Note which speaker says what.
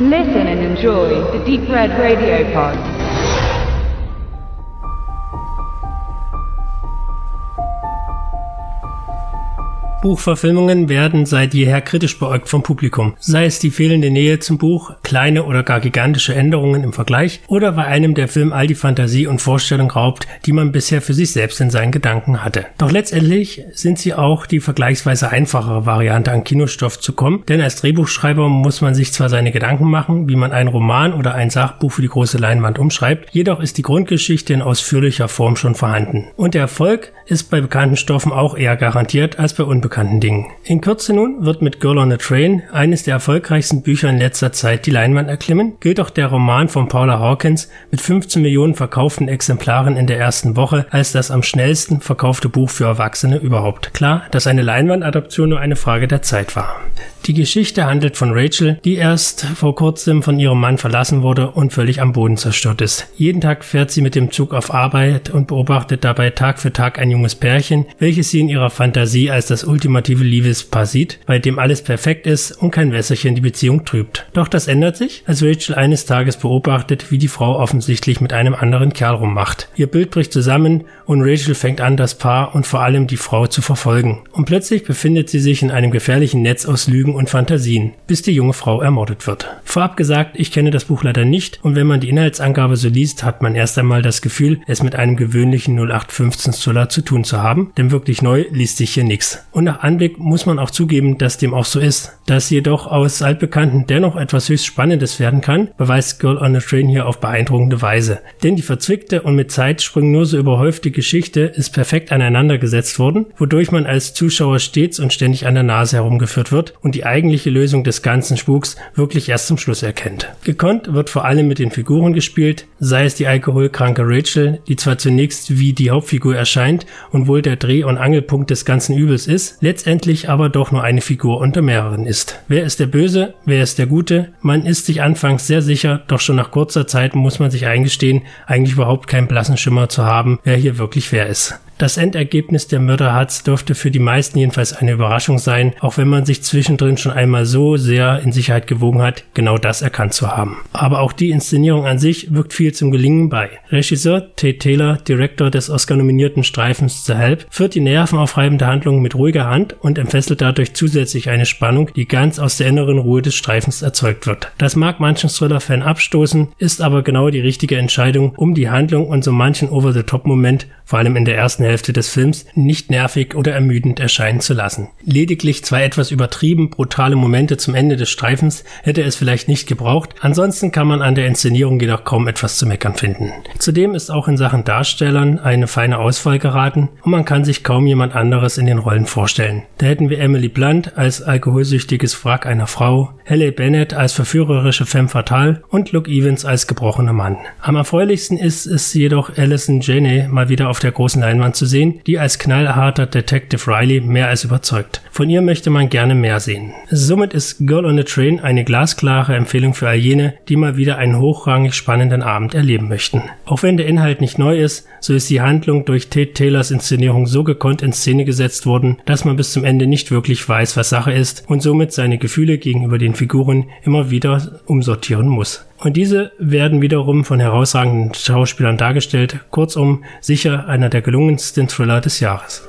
Speaker 1: Listen and enjoy the Deep Red Radio Pod.
Speaker 2: Buchverfilmungen werden seit jeher kritisch beäugt vom Publikum, sei es die fehlende Nähe zum Buch, kleine oder gar gigantische Änderungen im Vergleich oder weil einem der Film all die Fantasie und Vorstellung raubt, die man bisher für sich selbst in seinen Gedanken hatte. Doch letztendlich sind sie auch die vergleichsweise einfachere Variante an Kinostoff zu kommen, denn als Drehbuchschreiber muss man sich zwar seine Gedanken machen, wie man einen Roman oder ein Sachbuch für die große Leinwand umschreibt, jedoch ist die Grundgeschichte in ausführlicher Form schon vorhanden. Und der Erfolg ist bei bekannten Stoffen auch eher garantiert als bei unbekannten Dingen. In Kürze nun wird mit Girl on a Train eines der erfolgreichsten Bücher in letzter Zeit die Leinwand erklimmen, gilt auch der Roman von Paula Hawkins mit 15 Millionen verkauften Exemplaren in der ersten Woche als das am schnellsten verkaufte Buch für Erwachsene überhaupt. Klar, dass eine Leinwandadaption nur eine Frage der Zeit war. Die Geschichte handelt von Rachel, die erst vor kurzem von ihrem Mann verlassen wurde und völlig am Boden zerstört ist. Jeden Tag fährt sie mit dem Zug auf Arbeit und beobachtet dabei Tag für Tag ein junges Pärchen, welches sie in ihrer Fantasie als das ultimative Liebespaar sieht, bei dem alles perfekt ist und kein Wässerchen die Beziehung trübt. Doch das ändert sich, als Rachel eines Tages beobachtet, wie die Frau offensichtlich mit einem anderen Kerl rummacht. Ihr Bild bricht zusammen und Rachel fängt an, das Paar und vor allem die Frau zu verfolgen. Und plötzlich befindet sie sich in einem gefährlichen Netz aus Lügen und Fantasien, bis die junge Frau ermordet wird. Vorab gesagt, ich kenne das Buch leider nicht und wenn man die Inhaltsangabe so liest, hat man erst einmal das Gefühl, es mit einem gewöhnlichen 0815 Thriller zu tun zu haben, denn wirklich neu liest sich hier nichts. Und nach Anblick muss man auch zugeben, dass dem auch so ist. Dass jedoch aus altbekannten dennoch etwas höchst Spannendes werden kann, beweist Girl on a Train hier auf beeindruckende Weise. Denn die verzwickte und mit Zeitsprüngen nur so überhäufte Geschichte ist perfekt aneinandergesetzt worden, wodurch man als Zuschauer stets und ständig an der Nase herumgeführt wird und die eigentliche Lösung des ganzen Spuks wirklich erst zum Schluss erkennt. Gekonnt wird vor allem mit den Figuren gespielt, sei es die alkoholkranke Rachel, die zwar zunächst wie die Hauptfigur erscheint und wohl der Dreh- und Angelpunkt des ganzen Übels ist, letztendlich aber doch nur eine Figur unter mehreren ist. Wer ist der Böse, wer ist der Gute? Man ist sich anfangs sehr sicher, doch schon nach kurzer Zeit muss man sich eingestehen, eigentlich überhaupt keinen blassen Schimmer zu haben, wer hier wirklich wer ist. Das Endergebnis der Mörderharz dürfte für die meisten jedenfalls eine Überraschung sein, auch wenn man sich zwischendrin schon einmal so sehr in Sicherheit gewogen hat, genau das erkannt zu haben. Aber auch die Inszenierung an sich wirkt viel zum Gelingen bei. Regisseur Tate Taylor, Direktor des Oscar-nominierten Streifens The Help, führt die nervenaufreibende Handlung mit ruhiger Hand und entfesselt dadurch zusätzlich eine Spannung, die ganz aus der inneren Ruhe des Streifens erzeugt wird. Das mag manchen Thriller-Fan abstoßen, ist aber genau die richtige Entscheidung, um die Handlung und so manchen Over-the-Top-Moment, vor allem in der ersten Hälfte des Films nicht nervig oder ermüdend erscheinen zu lassen. Lediglich zwei etwas übertrieben brutale Momente zum Ende des Streifens hätte es vielleicht nicht gebraucht, ansonsten kann man an der Inszenierung jedoch kaum etwas zu meckern finden. Zudem ist auch in Sachen Darstellern eine feine Auswahl geraten und man kann sich kaum jemand anderes in den Rollen vorstellen. Da hätten wir Emily Blunt als alkoholsüchtiges Wrack einer Frau, Halle Bennett als verführerische Femme fatale und Luke Evans als gebrochener Mann. Am erfreulichsten ist es jedoch Alison Janney mal wieder auf der großen Leinwand zu sehen, die als knallharter Detective Riley mehr als überzeugt. Von ihr möchte man gerne mehr sehen. Somit ist Girl on a Train eine glasklare Empfehlung für all jene, die mal wieder einen hochrangig spannenden Abend erleben möchten. Auch wenn der Inhalt nicht neu ist, so ist die Handlung durch Tate Taylors Inszenierung so gekonnt in Szene gesetzt worden, dass man bis zum Ende nicht wirklich weiß, was Sache ist und somit seine Gefühle gegenüber den Figuren immer wieder umsortieren muss. Und diese werden wiederum von herausragenden Schauspielern dargestellt. Kurzum, sicher einer der gelungensten Thriller des Jahres.